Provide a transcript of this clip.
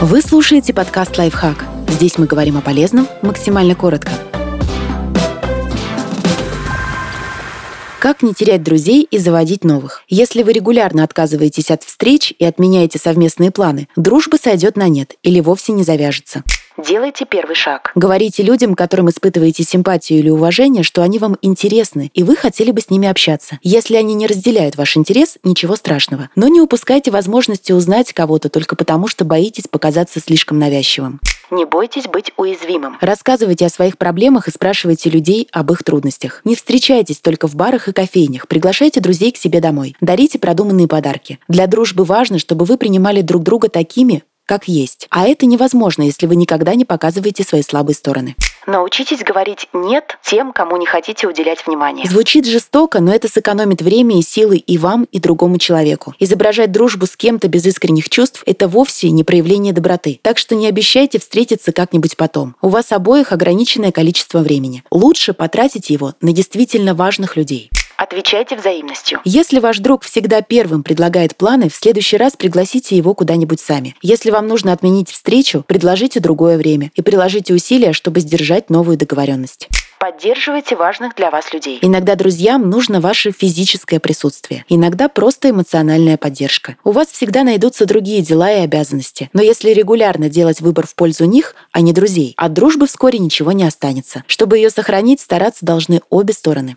Вы слушаете подкаст «Лайфхак». Здесь мы говорим о полезном максимально коротко. Как не терять друзей и заводить новых? Если вы регулярно отказываетесь от встреч и отменяете совместные планы, дружба сойдет на нет или вовсе не завяжется. Делайте первый шаг. Говорите людям, которым испытываете симпатию или уважение, что они вам интересны, и вы хотели бы с ними общаться. Если они не разделяют ваш интерес, ничего страшного. Но не упускайте возможности узнать кого-то только потому, что боитесь показаться слишком навязчивым. Не бойтесь быть уязвимым. Рассказывайте о своих проблемах и спрашивайте людей об их трудностях. Не встречайтесь только в барах и кофейнях. Приглашайте друзей к себе домой. Дарите продуманные подарки. Для дружбы важно, чтобы вы принимали друг друга такими, как есть. А это невозможно, если вы никогда не показываете свои слабые стороны. Научитесь говорить «нет» тем, кому не хотите уделять внимание. Звучит жестоко, но это сэкономит время и силы и вам, и другому человеку. Изображать дружбу с кем-то без искренних чувств – это вовсе не проявление доброты. Так что не обещайте встретиться как-нибудь потом. У вас обоих ограниченное количество времени. Лучше потратить его на действительно важных людей. Отвечайте взаимностью. Если ваш друг всегда первым предлагает планы, в следующий раз пригласите его куда-нибудь сами. Если вам нужно отменить встречу, предложите другое время и приложите усилия, чтобы сдержать новую договоренность. Поддерживайте важных для вас людей. Иногда друзьям нужно ваше физическое присутствие. Иногда просто эмоциональная поддержка. У вас всегда найдутся другие дела и обязанности. Но если регулярно делать выбор в пользу них, а не друзей, от дружбы вскоре ничего не останется. Чтобы ее сохранить, стараться должны обе стороны.